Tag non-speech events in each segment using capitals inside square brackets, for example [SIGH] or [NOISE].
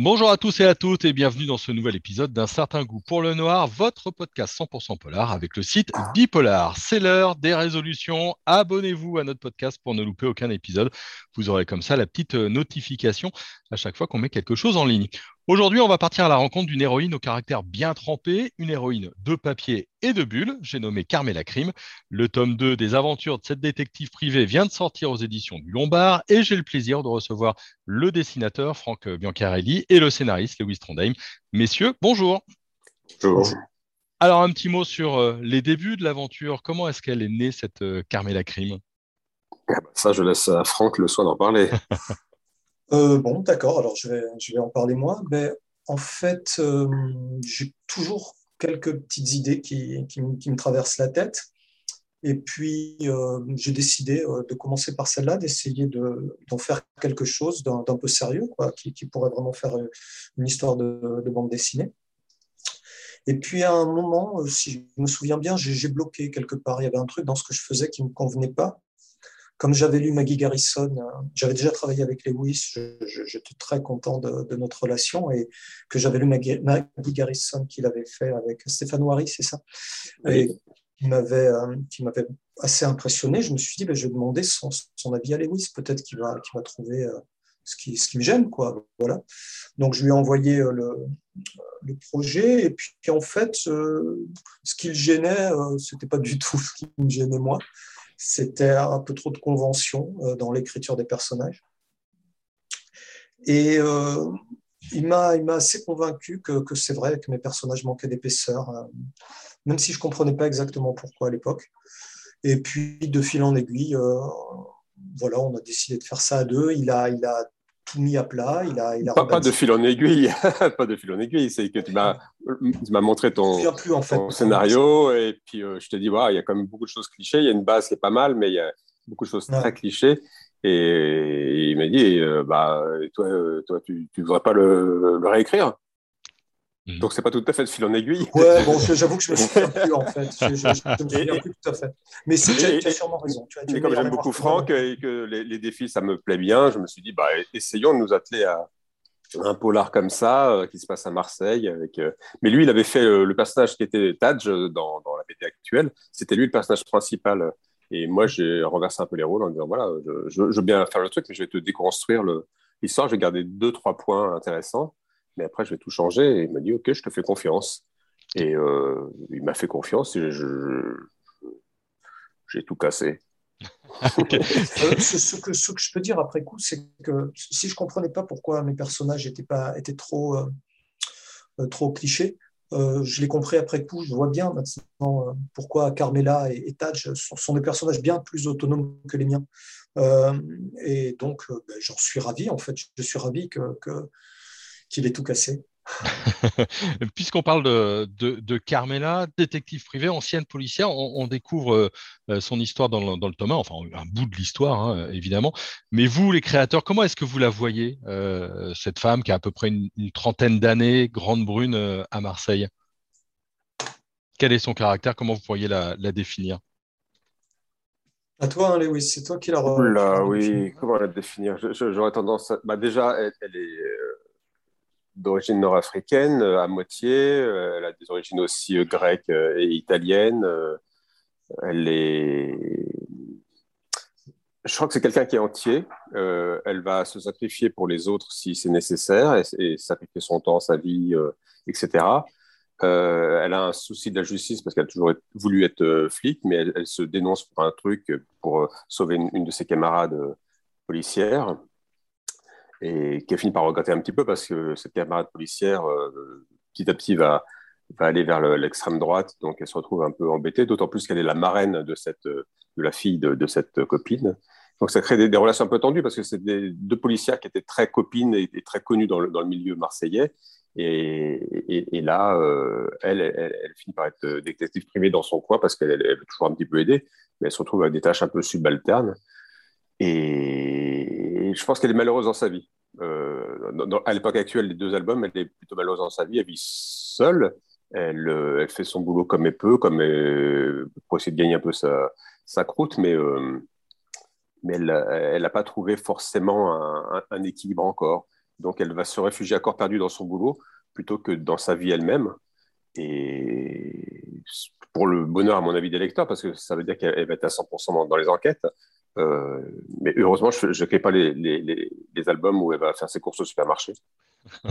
Bonjour à tous et à toutes et bienvenue dans ce nouvel épisode d'un certain goût pour le noir, votre podcast 100% polar avec le site Bipolar. C'est l'heure des résolutions. Abonnez-vous à notre podcast pour ne louper aucun épisode. Vous aurez comme ça la petite notification à chaque fois qu'on met quelque chose en ligne. Aujourd'hui, on va partir à la rencontre d'une héroïne au caractère bien trempé, une héroïne de papier et de bulles, j'ai nommé Carmela Crime. Le tome 2 des aventures de cette détective privée vient de sortir aux éditions du Lombard et j'ai le plaisir de recevoir le dessinateur Franck Biancarelli et le scénariste Lewis Trondheim. Messieurs, bonjour. Bonjour. Alors, un petit mot sur euh, les débuts de l'aventure. Comment est-ce qu'elle est née, cette euh, Carmela Crime? Ah bah, Ça, je laisse à Franck le soin d'en parler. [LAUGHS] Euh, bon, d'accord, alors je vais, je vais en parler moi. Mais en fait, euh, j'ai toujours quelques petites idées qui, qui, me traversent la tête. Et puis, euh, j'ai décidé de commencer par celle-là, d'essayer d'en faire quelque chose d'un peu sérieux, quoi, qui, pourrait vraiment faire une histoire de, bande dessinée. Et puis, à un moment, si je me souviens bien, j'ai bloqué quelque part. Il y avait un truc dans ce que je faisais qui ne me convenait pas comme j'avais lu Maggie Garrison, euh, j'avais déjà travaillé avec Lewis, j'étais très content de, notre relation et que j'avais lu Maggie, Garrison qu'il avait fait avec Stéphane Wary, c'est ça Et qui m'avait, euh, qui m'avait assez impressionné. Je me suis dit, ben, je vais demander son, son avis à Lewis, peut-être qu'il va, qu'il va trouver euh, ce qui, ce qui me gêne. Quoi. Voilà. Donc je lui ai envoyé le, le projet et puis en fait, ce qui le gênait, c'était pas du tout ce qui me gênait moi c'était un peu trop de convention euh, dans l'écriture des personnages. Et euh, il m'a assez convaincu que, que c'est vrai que mes personnages manquaient d'épaisseur, euh, même si je ne comprenais pas exactement pourquoi à l'époque. Et puis, de fil en aiguille, voilà, on a décidé de faire ça à deux. Il a, il a tout mis à plat. Il a, il a pas, de fil en aiguille, [LAUGHS] pas de fil en aiguille. C'est que tu m'as, montré ton, plus, en fait, scénario et puis euh, je te dis, il y a quand même beaucoup de choses clichés. Il y a une base qui est pas mal, mais il y a beaucoup de choses très clichés. Et, il m'a dit, euh, bah, toi, euh, toi, tu ne voudrais pas le, le réécrire Mhm. Donc, c'est pas tout à fait de fil en aiguille. Ouais, [LAUGHS] bon, j'avoue que je me souviens plus, en fait. Je, je, je me souviens plus tout à fait. Mais tu as, sûrement raison. Tu as, comme j'aime beaucoup Franck et que les, défis, ça me plaît bien, je me suis dit, bah, essayons de nous atteler à un polar comme ça, euh, qui se passe à Marseille. Avec, euh, Mais lui, il avait fait le personnage qui était Tadj dans, dans la BD actuelle. C'était lui le personnage principal. Et moi, j'ai renversé un peu les rôles en disant, voilà, je, veux bien faire le truc, mais je vais te déconstruire l'histoire. Je vais garder deux, trois points intéressants mais après, je vais tout changer. Et il m'a dit, OK, je te fais confiance. Et euh, il m'a fait confiance et j'ai tout cassé. [LAUGHS] Euh, ce, que, ce, que, je peux dire après coup, c'est que si je ne comprenais pas pourquoi mes personnages étaient, pas, étaient trop, euh, trop clichés, je l'ai compris après coup. Je vois bien maintenant pourquoi Carmela et, et Taj sont, des personnages bien plus autonomes que les miens. et donc, ben, j'en suis ravi, en fait. Je suis ravi que, que qu'il ait tout cassé. [LAUGHS] Puisqu'on parle de, Carmela, détective privée, ancienne policière, on, découvre euh, son histoire dans le, dans le, tome 1, enfin un bout de l'histoire hein, évidemment. Mais vous, les créateurs, comment est-ce que vous la voyez, euh, cette femme qui a à peu près une, trentaine d'années, grande brune euh, à Marseille? Quel est son caractère? Comment vous pourriez la, définir? À toi, hein, Lewis, c'est toi qui la Là, oui, comment la définir? J'aurais tendance à... Bah, déjà, elle est d'origine nord-africaine euh, à moitié. Euh, elle a des origines aussi euh, grecques et italiennes. Elle est. Je crois que c'est quelqu'un qui est entier. elle va se sacrifier pour les autres si c'est nécessaire et, sacrifier son temps, sa vie, etc. elle a un souci de la justice parce qu'elle a toujours voulu être flic, mais elle, se dénonce pour un truc pour sauver une de ses camarades policières et qui a fini par regretter un petit peu parce que cette camarade policière, euh, petit à petit, va, aller vers l'extrême droite, donc elle se retrouve un peu embêtée, d'autant plus qu'elle est la marraine de, la fille de, cette copine. Donc ça crée des, relations un peu tendues parce que c'est deux policières qui étaient très copines et, très connues dans le, milieu marseillais. Et, là, euh, elle, finit par être détective privée dans son coin parce qu'elle veut toujours un petit peu aider, mais elle se retrouve avec des tâches un peu subalternes. Et je pense qu'elle est malheureuse dans sa vie. Euh, à l'époque actuelle les deux albums, elle est plutôt malheureuse dans sa vie. Elle vit seule. Elle, euh, elle fait son boulot comme elle peut, comme pour essayer de gagner un peu sa, croûte, euh, mais elle n'a pas trouvé forcément un, équilibre encore. Donc, elle va se réfugier à corps perdu dans son boulot plutôt que dans sa vie elle-même. Et pour le bonheur, à mon avis, des lecteurs, parce que ça veut dire qu'elle va être à 100% dans, les enquêtes. Euh, mais heureusement, je ne crée pas les, les, albums où elle va faire ses courses au supermarché. [LAUGHS]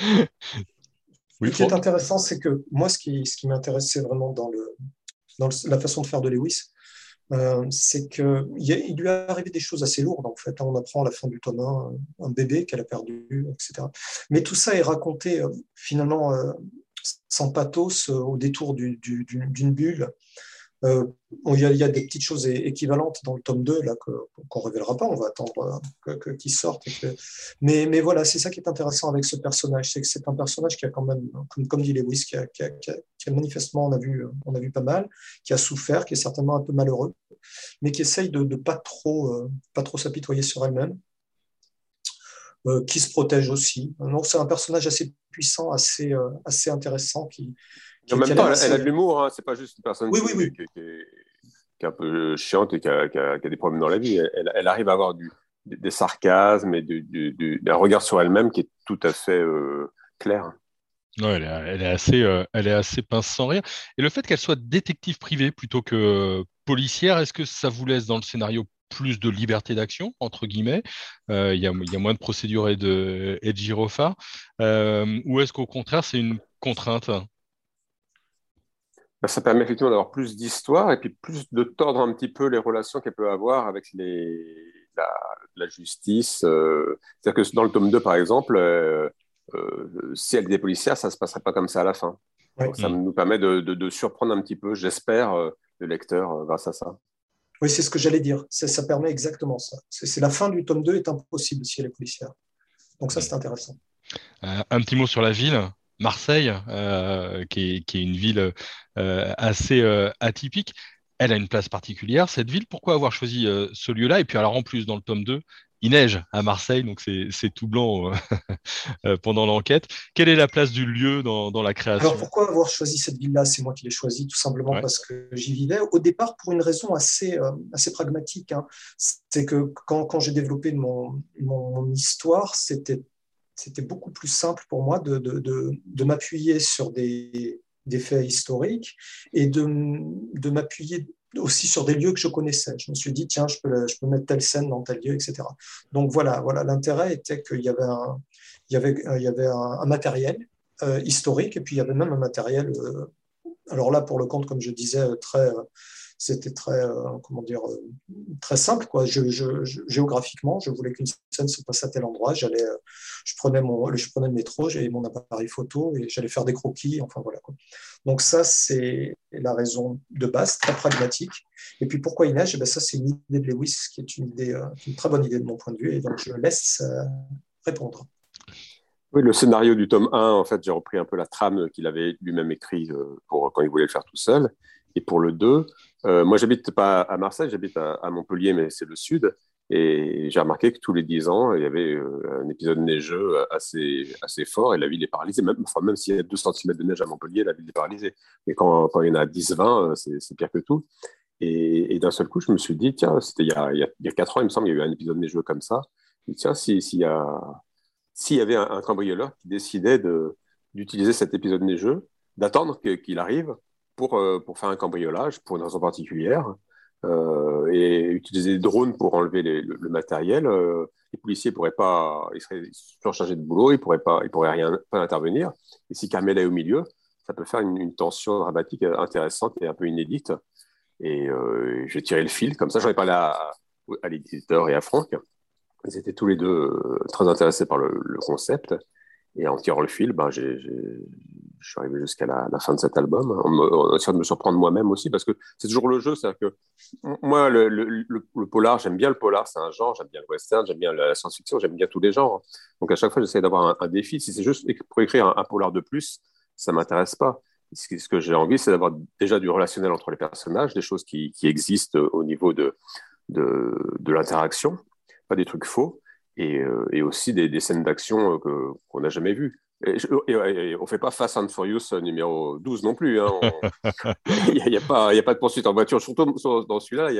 ce qui est intéressant, c'est que moi, ce qui, ce qui vraiment dans, le, dans la façon de faire de Lewis, euh, c'est qu'il il lui est arrivé des choses assez lourdes, en fait. On apprend à la fin du tome 1 un bébé qu'elle a perdu, etc. Mais tout ça est raconté euh, finalement euh, sans pathos au détour d'une bulle. Euh, il, y a, des petites choses équivalentes dans le tome 2 là, qu'on ne révélera pas, on va attendre euh, qu'ils sortent. Mais, mais, voilà, c'est ça qui est intéressant avec ce personnage, c'est que c'est un personnage qui a quand même, comme, comme dit Lewis, qui a, manifestement, on a, vu, on a vu pas mal, qui a souffert, qui est certainement un peu malheureux, mais qui essaye de ne pas trop, euh, trop s'apitoyer sur elle-même. qui se protège aussi. Donc c'est un personnage assez puissant, assez, assez intéressant, qui, en même temps, elle, a de l'humour, hein. c'est pas juste une personne qui, est un peu chiante et qui a, des problèmes dans la vie. Elle, arrive à avoir des sarcasmes et du, un regard sur elle-même qui est tout à fait euh, clair. elle, est, assez, euh, elle est assez pince sans rire. Et le fait qu'elle soit détective privée plutôt que policière, est-ce que ça vous laisse dans le scénario plus de liberté d'action, entre guillemets? Euh, Il y, a moins de procédures et de, et de gyrophares Ou est-ce qu'au contraire, c'est une contrainte? Bah, ça permet effectivement d'avoir plus d'histoire et puis plus de tordre un petit peu les relations qu'elle peut avoir avec les, la, justice. Euh. C'est-à-dire que dans le tome 2, par exemple, euh, euh, si elle était policière, ça ne se passerait pas comme ça à la fin. ça nous permet de, de, surprendre un petit peu, j'espère, le lecteur grâce à ça. Oui, c'est ce que j'allais dire. Ça permet exactement ça. C'est la fin du tome 2 est impossible si elle est policière. Donc ça, c'est intéressant. un petit mot sur la ville. Marseille, euh, qui, est, une ville euh, assez euh, atypique. Elle a une place particulière, cette ville. Pourquoi avoir choisi ce lieu-là? Et puis alors en plus, dans le tome 2, il neige à Marseille, donc c'est tout blanc [LAUGHS] pendant l'enquête. Quelle est la place du lieu dans, la création? Alors pourquoi avoir choisi cette ville-là? C'est moi qui l'ai choisi, tout simplement parce que j'y vivais. Au départ, pour une raison assez, assez pragmatique. Hein. C'est que quand, j'ai développé mon, mon histoire, c'était c'était beaucoup plus simple pour moi de, de, de, m'appuyer sur des, des, faits historiques et de, m'appuyer aussi sur des lieux que je connaissais. Je me suis dit, tiens, je peux, je peux mettre telle scène dans tel lieu, etc. Donc voilà, voilà l'intérêt était qu'il y avait un, il y avait, il y avait un, matériel euh, historique et puis il y avait même un matériel, euh, alors là, pour le compte, comme je disais, très c'était très, euh, comment dire, euh, très simple. Quoi. Géographiquement, je voulais qu'une scène se passe à tel endroit. J'allais, euh, je, prenais mon, je prenais le métro, j'avais mon appareil photo et j'allais faire des croquis. Enfin, voilà, quoi. Donc ça, c'est la raison de base, très pragmatique. Et puis pourquoi il neige? Eh ben, Ça, c'est une idée de Lewis, qui est une, idée, une très bonne idée de mon point de vue. Et donc, je laisse répondre. Oui, le scénario du tome 1, en fait, j'ai repris un peu la trame qu'il avait lui-même écrit pour quand il voulait le faire tout seul. Et pour le 2, euh, moi, j'habite pas à Marseille, j'habite à, Montpellier, mais c'est le sud. Et j'ai remarqué que tous les 10 ans, il y avait euh, un épisode neigeux assez, assez fort et la ville est paralysée. Même, enfin, même s'il y a 2 cm de neige à Montpellier, la ville est paralysée. Mais quand, quand il y en a 10-20, euh, c'est pire que tout. Et, d'un seul coup, je me suis dit, tiens, c'était il, il, y a 4 ans, il me semble, il y a eu un épisode neigeux comme ça. Et tiens, s'il si y, si y avait un, un cambrioleur qui décidait d'utiliser cet épisode neigeux, d'attendre qu'il arrive pour, euh, pour faire un cambriolage, pour une raison particulière, euh, et utiliser des drones pour enlever le, matériel. Euh, les policiers pourraient pas, ils seraient surchargés de boulot, ils pourraient pas, ils pourraient rien pas intervenir. Et si Carmel est au milieu, ça peut faire une, tension dramatique intéressante et un peu inédite. Et j'ai tiré le fil, comme ça j'en ai parlé à, l'éditeur et à Franck. Ils étaient tous les deux très intéressés par le, le concept. Et en tirant le fil, ben, j'ai je suis arrivé jusqu'à la, fin de cet album, en, essayant de me surprendre moi-même aussi, parce que c'est toujours le jeu. C'est-à-dire que moi, le, polar, j'aime bien le polar, c'est un genre, j'aime bien le western, j'aime bien la science-fiction, j'aime bien tous les genres. Donc à chaque fois, j'essaie d'avoir un, défi. Si c'est juste pour écrire un, polar de plus, ça m'intéresse pas. Ce que j'ai envie, c'est d'avoir déjà du relationnel entre les personnages, des choses qui, existent au niveau de, de, l'interaction, pas des trucs faux, et, euh, aussi des, des scènes d'action qu'on n'a jamais vues. On ne fait pas Fast and Furious euh, numéro 12 non plus. Hein. Il [LAUGHS] n'y a, pas, de poursuite en voiture. Surtout dans celui-là,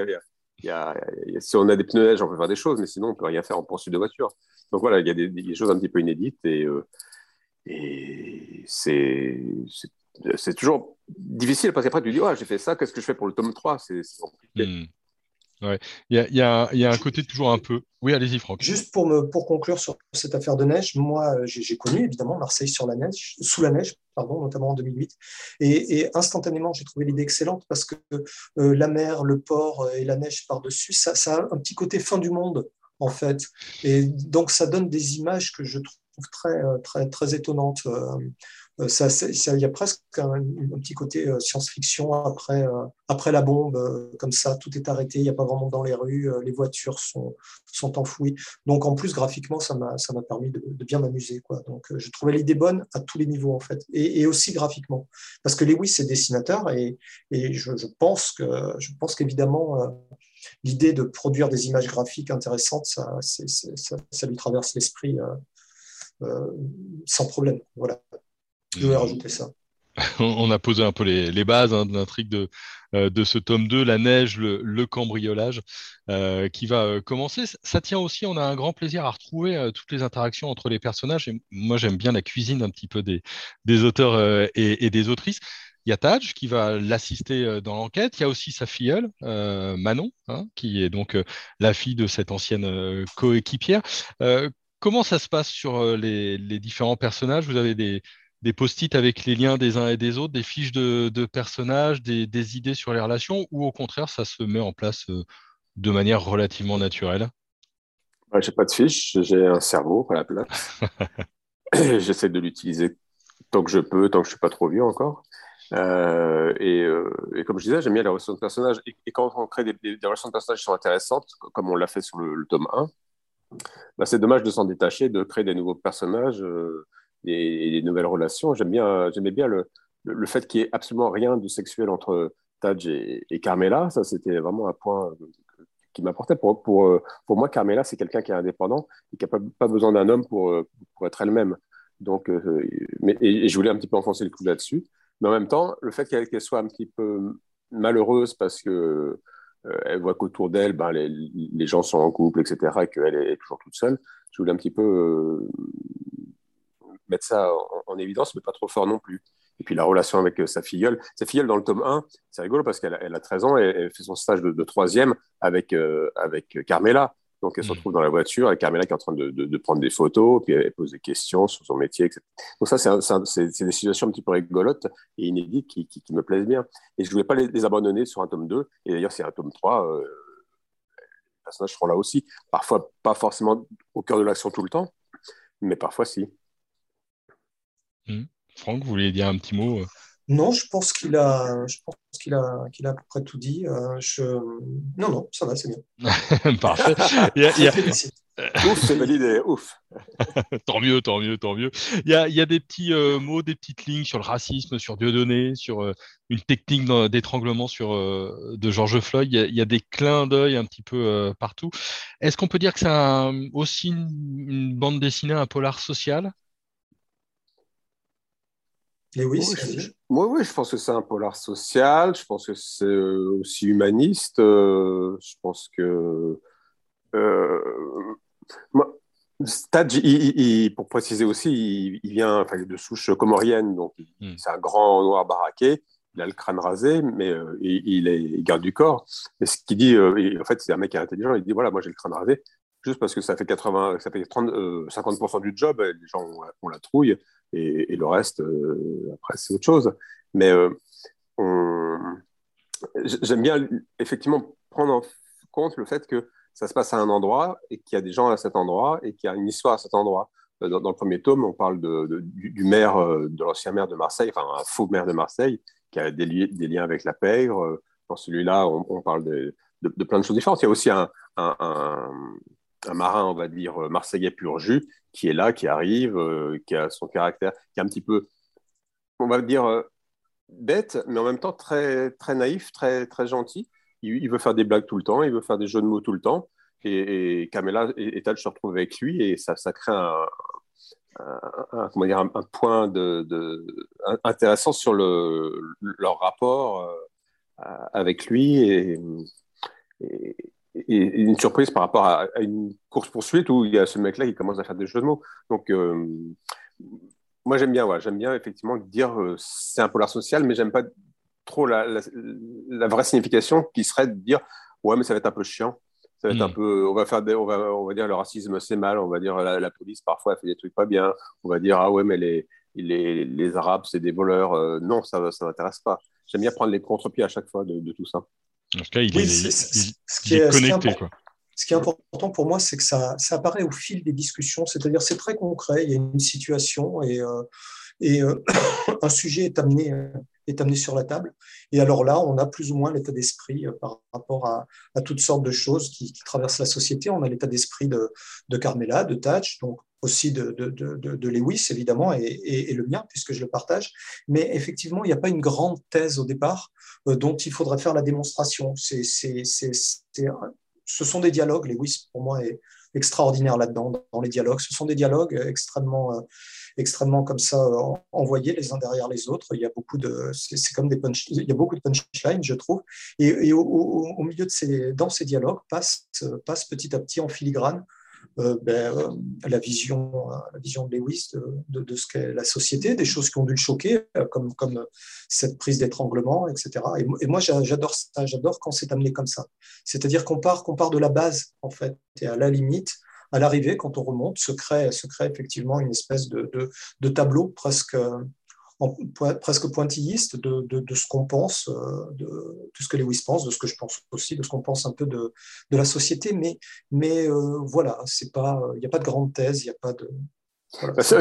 si on a des pneus neige, on peut faire des choses, mais sinon, on peut rien faire en poursuite de voiture. Donc voilà, il y a des, choses un petit peu inédites et, euh, c'est toujours difficile parce qu'après, tu dis, oh, j'ai fait ça, qu'est-ce que je fais pour le tome 3 C'est compliqué. Il y a, y, a, un côté toujours un peu. Oui, allez-y, Franck. Juste pour, me, pour conclure sur cette affaire de neige, moi, j'ai connu évidemment Marseille sur la neige, sous la neige, pardon, notamment en 2008. Et, instantanément, j'ai trouvé l'idée excellente parce que euh, la mer, le port et la neige par-dessus, ça, a un petit côté fin du monde, en fait. Et donc, ça donne des images que je trouve très, euh, très, très étonnantes. Euh, euh, ça, il y a presque un, petit côté euh, science-fiction après, euh, après la bombe, comme ça, tout est arrêté, il n'y a pas vraiment dans les rues, les voitures sont, sont enfouies. Donc en plus, graphiquement, ça m'a permis de, bien m'amuser. Donc je trouvais l'idée bonne à tous les niveaux, en fait, et, aussi graphiquement. Parce que Lewis est dessinateur, et, et je, je, pense qu'évidemment, l'idée de produire des images graphiques intéressantes, ça, ça, ça lui traverse l'esprit sans problème. Voilà. Je voulais rajouter ça. [LAUGHS] On a posé un peu les, bases hein, de l'intrigue de, euh, de ce tome 2, la neige, le, cambriolage, euh, qui va euh, commencer. Ça tient aussi, on a un grand plaisir à retrouver toutes les interactions entre les personnages. Et moi, j'aime bien la cuisine un petit peu des, des auteurs et, des autrices. Il y a Taj qui va l'assister dans l'enquête. Il y a aussi sa filleule, Manon, hein, qui est donc la fille de cette ancienne coéquipière. comment ça se passe sur les, les différents personnages? Vous avez des des post-it avec les liens des uns et des autres, des fiches de, personnages, des, idées sur les relations, ou au contraire, ça se met en place euh, de manière relativement naturelle? Je J'ai pas de fiches, j'ai un cerveau à la place. [LAUGHS] [CLEARS THROAT] J'essaie de l'utiliser tant que je peux, tant que je suis pas trop vieux encore. Euh, euh, et, comme je disais, j'aime bien les relations de personnages. Et, quand on crée des, relations de personnages qui sont intéressantes, comme on l'a fait sur le, tome 1, bah, c'est dommage de s'en détacher, de créer des nouveaux personnages et, des nouvelles relations. J'aime bien, j'aimais bien le, le, fait qu'il n'y ait absolument rien de sexuel entre Taj et, Carmela. Ça, c'était vraiment un point qui m'apportait. Pour, pour, pour moi, Carmela, c'est quelqu'un qui est indépendant et qui n'a pas, besoin d'un homme pour, pour être elle-même. Donc, euh, mais, et, je voulais un petit peu enfoncer le coup là-dessus. Mais en même temps, le fait qu'elle soit un petit peu malheureuse parce que euh, elle voit qu'autour d'elle, ben, les, les, gens sont en couple, etc., et qu'elle est toujours toute seule, je voulais un petit peu euh, mettre ça en, évidence, mais pas trop fort non plus. Et puis la relation avec euh, sa filleule. Sa filleule, dans le tome 1, c'est rigolo parce qu'elle elle a 13 ans et elle fait son stage de, troisième avec, euh, avec Carmela. Donc elle se mm. retrouve dans la voiture avec Carmela qui est en train de, de, prendre des photos, puis elle pose des questions sur son métier, etc. Donc ça, c'est des situations un petit peu rigolotes et inédites qui, qui, me plaisent bien. Et je ne voulais pas les, abandonner sur un tome 2. Et d'ailleurs, c'est un tome 3. Euh, les personnages seront là aussi. Parfois, pas forcément au cœur de l'action tout le temps, mais parfois si. Hmm. Franck, vous voulez dire un petit mot euh Non, je pense qu'il a, je pense qu'il a, qu'il a à peu près tout dit. Euh, je... Non, non, ça va, c'est bien. Parfait. Ouf, c'est validé, ouf. [LAUGHS] tant mieux, tant mieux, tant mieux. Il y a, il y a des petits euh, mots, des petites lignes sur le racisme, sur Dieudonné, sur une technique d'étranglement sur de George Floyd. Il y, a, des clins d'œil un petit peu partout. Est-ce qu'on peut dire que c'est aussi une, bande dessinée, un polar social? Oui, oui, je pense que c'est un polar social. Je pense que c'est aussi humaniste. Euh, je pense que. Euh, pour préciser aussi, il, vient enfin, de souche comorienne, donc hmm. c'est un grand noir baraqué. Il a le crâne rasé, mais euh, il, est, garde du corps. Et ce qu'il dit, en fait, c'est un mec intelligent. Il dit voilà, moi j'ai le crâne rasé, juste parce que ça fait 80, ça fait 30, 50% du job. Les gens ont la trouille et, le reste, euh, après, c'est autre chose. Mais euh, j'aime bien effectivement prendre en compte le fait que ça se passe à un endroit et qu'il y a des gens à cet endroit et qu'il y a une histoire à cet endroit. Euh, dans, le premier tome, on parle de, du, maire, de l'ancien maire de Marseille, enfin un faux maire de Marseille, qui a des, liens avec la pègre. Dans celui-là, on, parle de, plein de choses différentes. Il y a aussi un, marin, on va dire, marseillais pur jus, qui est là, qui arrive, euh, qui a son caractère, qui est un petit peu, on va dire, euh, bête, mais en même temps très, très naïf, très, très gentil. Il, veut faire des blagues tout le temps, il veut faire des jeux de mots tout le temps. Et, et Camilla et, Tal se retrouvent avec lui et ça, crée un, comment dire, un, point intéressant sur le, leur rapport avec lui. Et, une surprise par rapport à, une course-poursuite où il y a ce mec-là qui commence à faire des jeux de mots. Donc, moi, j'aime bien, ouais, j'aime bien effectivement dire c'est un polar social, mais j'aime pas trop la, la, vraie signification qui serait de dire ouais, mais ça va être un peu chiant. Ça va être un hmm. peu, on va faire des, on va, on va dire le racisme c'est mal, on va dire la, police parfois elle fait des trucs pas bien, on va dire ah ouais mais les, les, les Arabes c'est des voleurs, euh, non ça ça m'intéresse pas. J'aime bien prendre les contre-pieds à chaque fois de, de, tout ça. En tout cas il est, ce qui est, connecté quoi. Ce qui est important pour moi, c'est que ça, ça, apparaît au fil des discussions, c'est-à-dire c'est très concret, il y a une situation et, euh, et euh, [COUGHS] un sujet est amené est amené sur la table. Et alors là, on a plus ou moins l'état d'esprit euh, par rapport à, toutes sortes de choses qui, traversent la société. On a l'état d'esprit de, de, Carmela, de Thatch, donc aussi de, de, Lewis, évidemment, et, le mien, puisque je le partage. Mais effectivement, il n'y a pas une grande thèse au départ euh, dont il faudrait faire la démonstration. C'est, ce sont des dialogues. Lewis, pour moi, est extraordinaire là-dedans, dans les dialogues. Ce sont des dialogues extrêmement euh, extrêmement comme ça envoyés les uns derrière les autres. Il y a beaucoup de, c'est comme des il y a beaucoup de punchlines, je trouve. Et, au, milieu de ces, dans ces dialogues passe, passe petit à petit en filigrane ben, euh, la, vision, la vision de Lewis de, de, ce qu'est la société, des choses qui ont dû le choquer, comme, comme cette prise d'étranglement, etc. Et, moi, j'adore ça, j'adore quand c'est amené comme ça. C'est-à-dire qu'on part, part de la base, en fait, et à la limite, à l'arrivée, quand on remonte, se crée, se crée effectivement une espèce de, de, tableau presque, presque pointilliste de, de ce qu'on pense, euh, de tout ce que Lewis pense, de ce que je pense aussi, de ce qu'on pense un peu de, la société. Mais, mais euh, voilà, il n'y a pas de grande thèse, il n'y a pas de.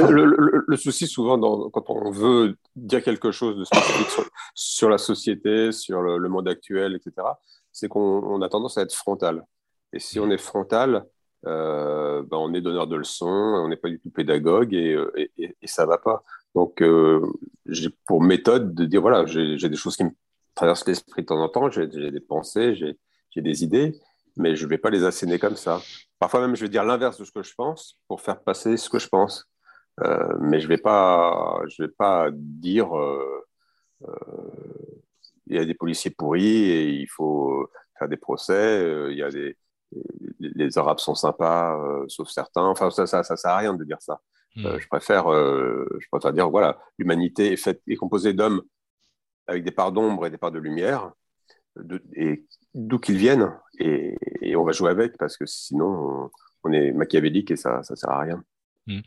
Le, souci souvent quand on veut dire quelque chose de spécifique sur, la société, sur le, monde actuel, etc., c'est qu'on a tendance à être frontal. Et si on est frontal, euh, ben, on est donneur de leçons, on n'est pas du tout pédagogue et, et, et ça va pas. Donc, euh, j'ai pour méthode de dire voilà, j'ai des choses qui me traversent l'esprit de temps en temps, j'ai des pensées, j'ai des idées, mais je ne vais pas les asséner comme ça. Parfois même, je vais dire l'inverse de ce que je pense pour faire passer ce que je pense. mais je ne vais, pas, je vais pas dire il y a des policiers pourris et il faut faire des procès, il y a des les, Arabes sont sympas, euh, sauf certains. Enfin, ça, ça, ça, sert à rien de dire ça. Hmm. Euh, je préfère, euh, je préfère dire voilà, l'humanité est faite, est composée d'hommes avec des parts d'ombre et des parts de lumière, et d'où qu'ils viennent, et, on va jouer avec parce que sinon on, est machiavélique et ça, ça sert à rien. Hmm.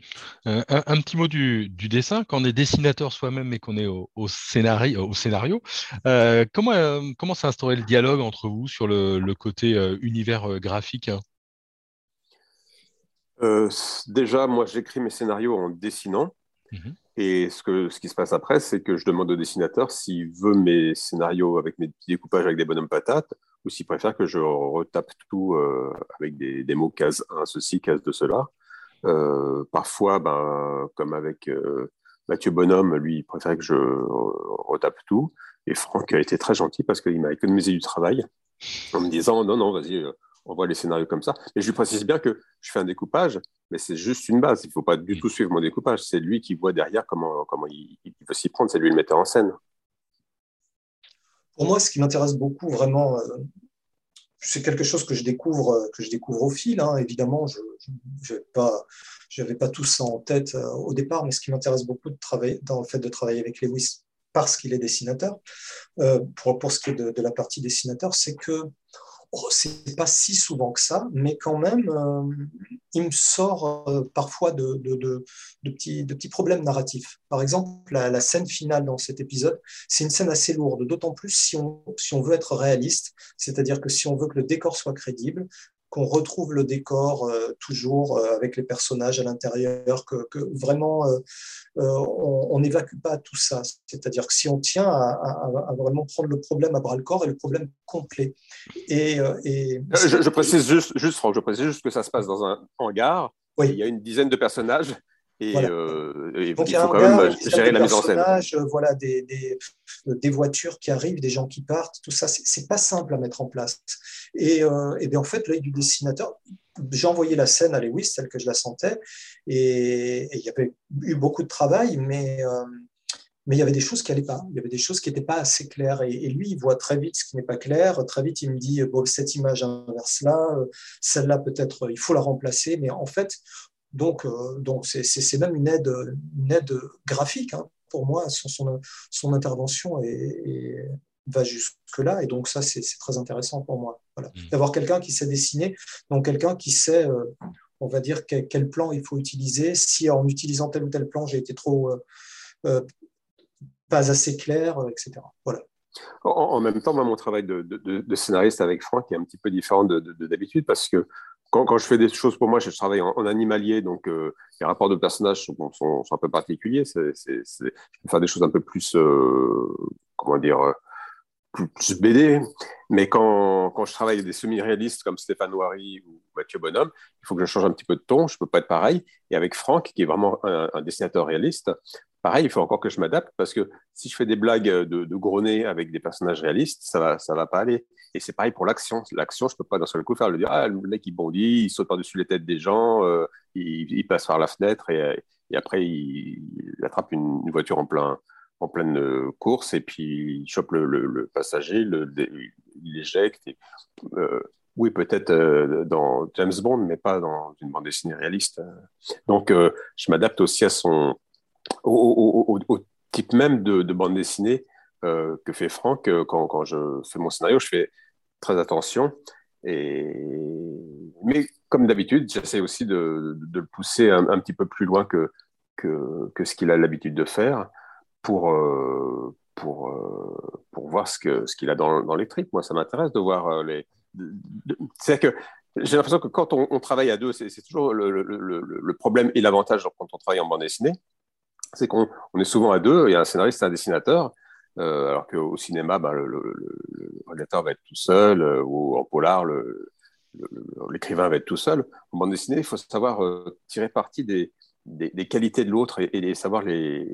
un, petit mot du, dessin. Quand on est dessinateur soi-même et qu'on est au, scénario, au scénario comment, comment s'est instauré le dialogue entre vous sur le, côté univers graphique Déjà, moi, j'écris mes scénarios en dessinant. Mmh et ce, que, ce qui se passe après, c'est que je demande au dessinateur s'il veut mes scénarios avec mes petits découpages avec des bonhommes patates ou s'il préfère que je retape tout avec des, des mots case 1, ceci, case de cela. Euh, parfois, ben, comme avec euh, Mathieu Bonhomme, lui, il préférait que je retape tout. Et Franck a été très gentil parce qu'il m'a économisé du travail en me disant non, non, vas-y, euh, on voit les scénarios comme ça. Et je lui précise bien que je fais un découpage, mais c'est juste une base. Il ne faut pas du tout suivre mon découpage. C'est lui qui voit derrière comment, comment il, il veut s'y prendre. C'est lui le metteur en scène. Pour moi, ce qui m'intéresse beaucoup vraiment c'est quelque chose que je découvre, euh, que je découvre au fil. Hein. Évidemment, je n'avais pas, pas tout ça en tête euh, au départ, mais ce qui m'intéresse beaucoup de travailler, dans le fait de travailler avec Lewis parce qu'il est dessinateur, euh, pour, pour ce qui est de, de la partie dessinateur, c'est que oh, c'est pas si souvent que ça, mais quand même, euh, il me sort euh, parfois de, petits, problèmes narratifs. Par exemple, la, la scène finale dans cet épisode, c'est une scène assez lourde, d'autant plus si on veut être réaliste, c'est-à-dire que si on veut que le décor soit crédible, qu'on retrouve le décor euh, toujours euh, avec les personnages à l'intérieur, que, vraiment euh, on n'évacue pas tout ça. C'est-à-dire que si on tient à, vraiment prendre le problème à bras le corps et le problème complet. Et, je, précise juste, juste, Franck, je précise juste que ça se passe dans un hangar. Oui. Il y a une dizaine de personnages et, euh, il faut quand même gérer la mise en scène. Euh, voilà, des, des, des, voitures qui arrivent, des gens qui partent, tout ça, c'est pas simple à mettre en place. Et, euh, et bien en fait, l'œil du dessinateur, j'ai envoyé la scène à Lewis telle que je la sentais, et, il y avait eu beaucoup de travail, mais, mais il y avait des choses qui n'allaient pas. Il y avait des choses qui n'étaient pas assez claires. Et, lui, il voit très vite ce qui n'est pas clair. Très vite, il me dit bon, cette image inverse-là, celle-là, peut-être, il faut la remplacer. Mais en fait, donc, donc c'est même une aide, une aide graphique. Hein. Pour moi, son, son, intervention est, va jusque-là. Et donc, ça, c'est très intéressant pour moi. Voilà. Mmh. D'avoir quelqu'un qui sait dessiner, donc quelqu'un qui sait, on va dire, quel, plan il faut utiliser. Si en utilisant tel ou tel plan, j'ai été trop pas assez clair, euh, etc. Voilà. En, même temps, moi, mon travail de, scénariste avec Franck est un petit peu différent de, d'habitude parce que quand, quand, je fais des choses pour moi, je travaille en, animalier, donc euh, les rapports de personnages sont, sont, un peu particuliers. Je peux faire des choses un peu plus, euh, comment dire, plus, BD. Mais quand, quand, je travaille avec des semi-réalistes comme Stéphane Ouari ou Mathieu Bonhomme, il faut que je change un petit peu de ton. Je ne peux pas être pareil. Et avec Franck, qui est vraiment un dessinateur réaliste, pareil, il faut encore que je m'adapte parce que si je fais des blagues de, de gros nez avec des personnages réalistes, ça va, va pas aller. Et c'est pareil pour l'action. L'action, je peux pas d'un seul coup faire le dire, ah, le mec il bondit, il saute par-dessus les têtes des gens, euh, il, passe par la fenêtre et, après il, attrape une, voiture en plein en pleine euh, course et puis il chope le, passager, le, il l'éjecte. Euh, oui, peut-être dans James Bond, mais pas dans une bande dessinée réaliste. Donc, je m'adapte aussi à son, au, type même de, bande dessinée euh, que fait Franck. Euh, quand, je fais mon scénario, je fais très attention. Et... Mais comme d'habitude, j'essaie aussi de, le pousser un, petit peu plus loin que, que, ce qu'il a l'habitude de faire pour, euh, pour, pour voir ce qu'il ce qu'il a dans, les tripes. Moi, ça m'intéresse de voir les. C'est que j'ai l'impression que quand on, travaille à deux, c'est toujours le, le, le, problème et l'avantage quand on travaille en bande dessinée, c'est qu'on est souvent à deux, il y a un scénariste et un dessinateur, euh, alors qu'au cinéma, ben, le, réalisateur va être tout seul, euh, ou en polar, l'écrivain va être tout seul. En bande dessinée, il faut savoir euh, tirer parti des, qualités de l'autre et, savoir les,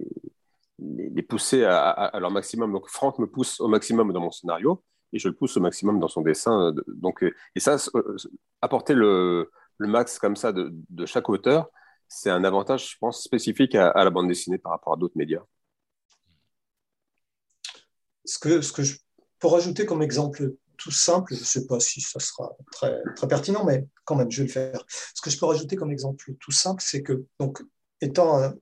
pousser à, leur maximum. Donc Franck me pousse au maximum dans mon scénario, et je le pousse au maximum dans son dessin. Donc, et ça, apporter le, le max comme ça de chaque auteur, c'est un avantage, je pense, spécifique à, la bande dessinée par rapport à d'autres médias. Ce que, ce que je, pour ajouter comme exemple tout simple, je ne sais pas si ça sera très, très pertinent, mais quand même, je vais le faire. Ce que je peux rajouter comme exemple tout simple, c'est que, donc, étant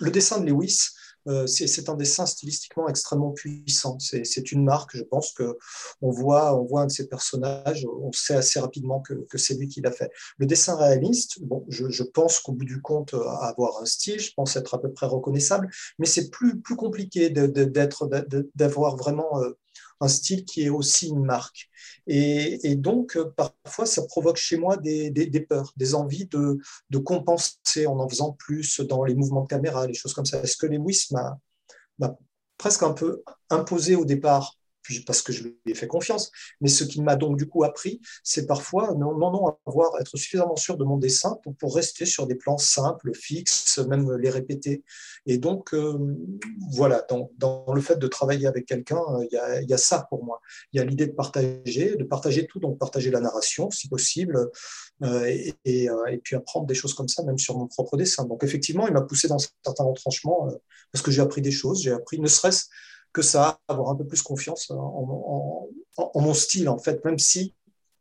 le dessin de Lewis, euh, c'est un dessin stylistiquement extrêmement puissant. C'est une marque, je pense que on voit, on voit un de ces personnages, on sait assez rapidement que, c'est lui qui l'a fait. Le dessin réaliste, bon, je, pense qu'au bout du compte, euh, avoir un style, je pense être à peu près reconnaissable, mais c'est plus, plus compliqué d'avoir vraiment euh, un style qui est aussi une marque. Et, donc, euh, parfois, ça provoque chez moi des, peurs, des envies de, compenser en en faisant plus dans les mouvements de caméra, les choses comme ça. Est-ce que Lewis m'a presque un peu imposé au départ parce que je lui ai fait confiance. Mais ce qui m'a donc du coup appris, c'est parfois non, non, non, avoir, être suffisamment sûr de mon dessin pour, rester sur des plans simples, fixes, même les répéter. Et donc, euh, voilà, dans, le fait de travailler avec quelqu'un, euh, il y, a ça pour moi. Il y a l'idée de partager, de partager tout, donc partager la narration, si possible, euh, et, puis apprendre des choses comme ça, même sur mon propre dessin. Donc, effectivement, il m'a poussé dans certains retranchements parce que j'ai appris des choses, j'ai appris, ne serait-ce que ça, avoir un peu plus confiance en, mon style, en fait, même si,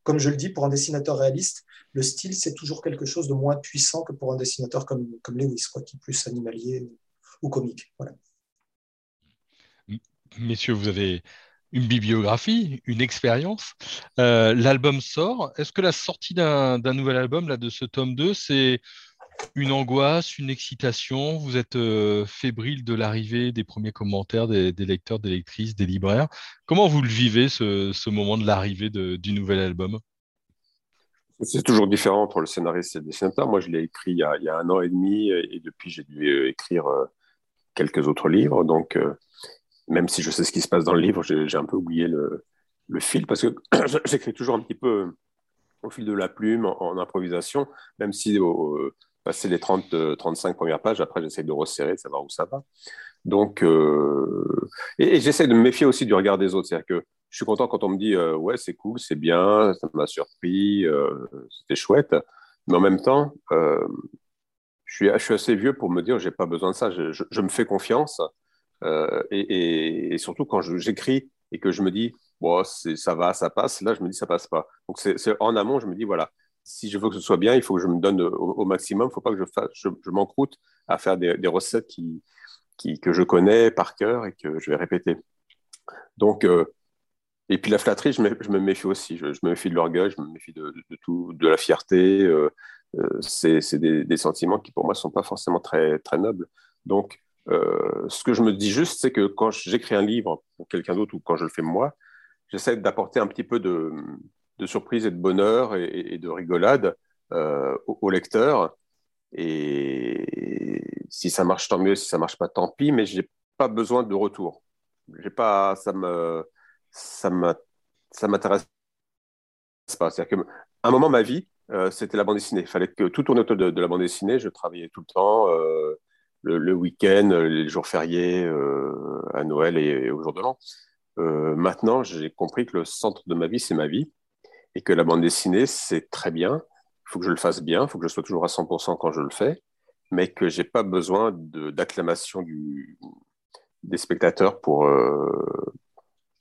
comme je le dis, pour un dessinateur réaliste, le style, c'est toujours quelque chose de moins puissant que pour un dessinateur comme, comme Lewis, quoi, qui est plus animalier ou comique. Voilà. Messieurs, vous avez une bibliographie, une expérience. Euh, l'album sort. Est-ce que la sortie d'un nouvel album, là, de ce tome 2, c'est une angoisse, une excitation Vous êtes euh, fébrile de l'arrivée des premiers commentaires des, lecteurs, des lectrices, des libraires. Comment vous le vivez, ce, moment de l'arrivée du nouvel album? C'est toujours différent entre le scénariste et le dessinateur. Moi, je l'ai écrit il y, a, un an et demi et depuis, j'ai dû euh, écrire euh, quelques autres livres. Donc, même si je sais ce qui se passe dans le livre, j'ai un peu oublié le, fil parce que [CLEARS THROAT] j'écris toujours un petit peu au fil de la plume, en, improvisation, même si passer les 30, 35 euh, premières pages, après j'essaie de resserrer, de savoir où ça va. Donc, euh, et, j'essaie de me méfier aussi du regard des autres. C'est-à-dire que je suis content quand on me dit euh, ouais, c'est cool, c'est bien, ça m'a surpris, c'était chouette. Mais en même temps, je, suis, je suis assez vieux pour me dire j'ai pas besoin de ça. Je, me fais confiance. et, surtout quand j'écris et que je me dis, bon, ça va, ça passe, là, je me dis, ça passe pas. Donc, c'est en amont, je me dis, voilà, si je veux que ce soit bien, il faut que je me donne au, maximum. Il ne faut pas que je, je, m'encroute à faire des, recettes qui, que je connais par cœur et que je vais répéter. Donc, euh, et puis la flatterie, je me, méfie aussi. Je, me méfie de l'orgueil, je me méfie de, tout, de la fierté. Euh, euh, c'est des, sentiments qui, pour moi, ne sont pas forcément très, très nobles. Donc, ce que je me dis juste, c'est que quand j'écris un livre pour quelqu'un d'autre ou quand je le fais moi, j'essaie d'apporter un petit peu de, de surprise et de bonheur et, de rigolade euh, au, lecteur. Et si ça marche, tant mieux. Si ça marche pas, tant pis. Mais j'ai pas besoin de retour. J'ai pas, ça me, ça ça m'intéresse pas. C'est-à-dire qu'à un moment, ma vie, euh, c'était la bande dessinée. Il fallait que tout tourne autour de, la bande dessinée. Je travaillais tout le temps, euh, le, week-end, les jours fériés, à Noël et, et au jour de l'an. maintenant, j'ai compris que le centre de ma vie, c'est ma vie et que la bande dessinée, c'est très bien. Il faut que je le fasse bien, il faut que je sois toujours à 100% quand je le fais, mais que je n'ai pas besoin d'acclamation des spectateurs pour, euh,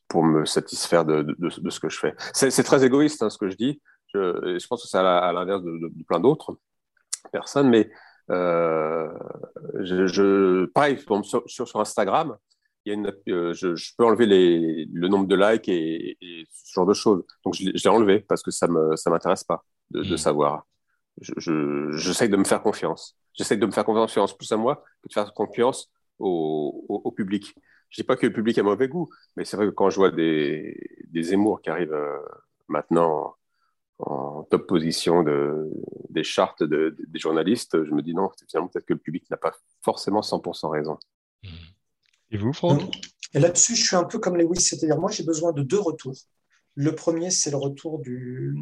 pour me satisfaire de, ce que je fais. C'est très égoïste hein, ce que je dis. Je, je pense que c'est à l'inverse de, plein d'autres personnes, mais euh, je, pareil, sur, sur, Instagram, euh, je, peux enlever le nombre de likes et, ce genre de choses. Donc, je, l'ai enlevé parce que ça ne me, ça m'intéresse pas de, hmm. savoir. J'essaie de me faire confiance. J'essaie de me faire confiance plus à moi que de faire confiance au, public. Je dis pas que le public a mauvais goût, mais c'est vrai que quand je vois des, des émours qui arrivent euh, maintenant en, top position de, des chartes des journalistes, je me dis non, finalement, peut-être que le public n'a pas forcément 100% raison. Hmm. Et vous, Franck? Et là-dessus, je suis un peu comme Lewis, c'est-à-dire moi, j'ai besoin de deux retours. Le premier, c'est le retour du,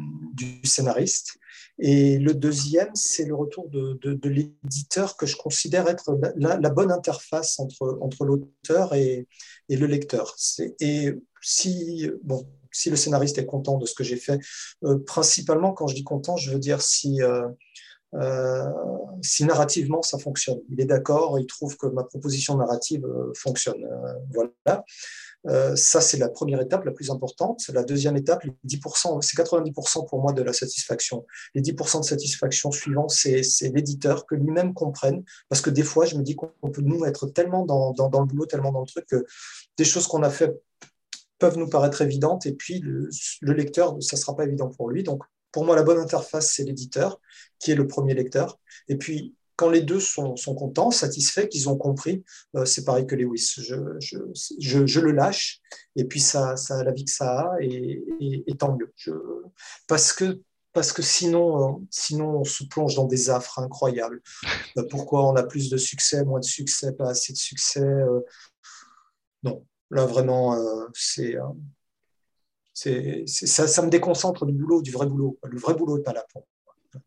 scénariste. Et le deuxième, c'est le retour de, l'éditeur que je considère être la, bonne interface entre, entre l'auteur et, le lecteur. Et si, bon, si le scénariste est content de ce que j'ai fait, euh, principalement quand je dis content, je veux dire si, euh, euh, si narrativement ça fonctionne. Il est d'accord, il trouve que ma proposition narrative euh, fonctionne. Euh, voilà. ça, c'est la première étape la plus importante. La deuxième étape, les 10%, c'est 90% pour moi de la satisfaction. Les 10% de satisfaction suivants, c'est l'éditeur, que lui-même comprenne. Parce que des fois, je me dis qu'on peut nous être tellement dans, le boulot, tellement dans le truc, que des choses qu'on a fait peuvent nous paraître évidentes, et puis le, le lecteur, ça ne sera pas évident pour lui. Donc, pour moi, la bonne interface, c'est l'éditeur, qui est le premier lecteur. Et puis, quand les deux sont, contents, satisfaits, qu'ils ont compris, euh, c'est pareil que Lewis. Je, je, le lâche, et puis ça, ça a la vie que ça a, et, tant mieux. parce que parce que sinon, euh, sinon, on se plonge dans des affres incroyables. Euh, pourquoi on a plus de succès, moins de succès, pas assez de succès Non, là vraiment, c'est c'est, ça, ça, me déconcentre du boulot, du vrai boulot. Le vrai boulot n'est pas là pour moi.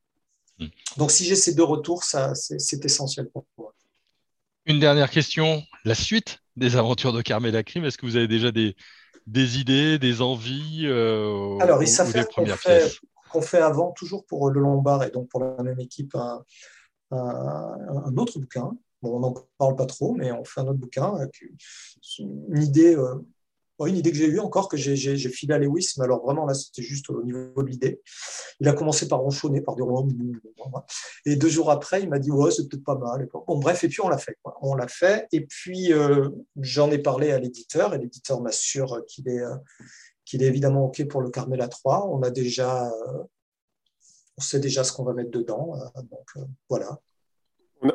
Hmm. Donc, si j'ai ces deux retours, ça, c'est, essentiel pour moi. Une dernière question. La suite des aventures de Carmela Crime, est-ce que vous avez déjà des, des idées, des envies euh, Alors, il s'affaire qu'on fait, avant, toujours pour le Lombard et donc pour la même équipe, un, un, autre bouquin. Bon, on n'en parle pas trop, mais on fait un autre bouquin. Une idée euh, une idée que j'ai eue encore, que j'ai filé à Lewis, mais alors vraiment là, c'était juste au niveau de l'idée. Il a commencé par ronchonner, par dire Et deux jours après, il m'a dit Ouais, c'est peut-être pas mal. Bon, bref, et puis on l'a fait. On l'a fait. Et puis euh, j'en ai parlé à l'éditeur, et l'éditeur m'assure qu'il est, euh, est évidemment OK pour le Carmela 3. On a déjà. Euh, on sait déjà ce qu'on va mettre dedans. donc voilà.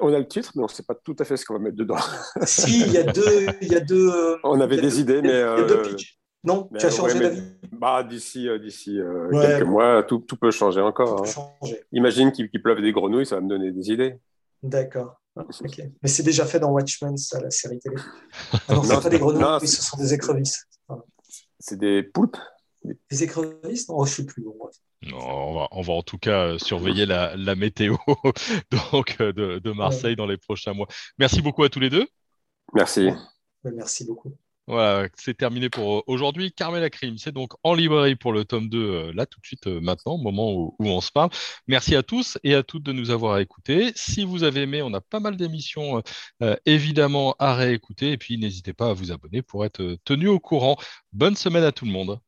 On a, le titre, mais on ne sait pas tout à fait ce qu'on va mettre dedans. [LAUGHS] si, il y a deux. Il y a deux on avait des idées, mais. Il y a deux euh, Non, tu as changé d'avis? bah, D'ici euh, d'ici euh, quelques mois, tout, tout, peut changer encore. Hein. Imagine qu'il pleuve des grenouilles, ça va me donner des idées. D'accord. Mais c'est déjà fait dans Watchmen, ça, la série télé. [LAUGHS] Ah non, pas des grenouilles, ce sont des écrevisses. C'est des poulpes Des écrevisses? Non, je ne sais plus. Bon, on, va, on, va, en tout cas euh, surveiller la, météo [LAUGHS] donc, euh, de, Marseille dans les prochains mois. Merci beaucoup à tous les deux. Merci. Merci beaucoup. Voilà, c'est terminé pour euh, aujourd'hui. Carmela Crime, c'est donc en librairie pour le tome 2, euh, là tout de suite, maintenant, au moment où, on se parle. Merci à tous et à toutes de nous avoir écoutés. Si vous avez aimé, on a pas mal d'émissions évidemment à réécouter. Et puis n'hésitez pas à vous abonner pour être tenu au courant. Bonne semaine à tout le monde.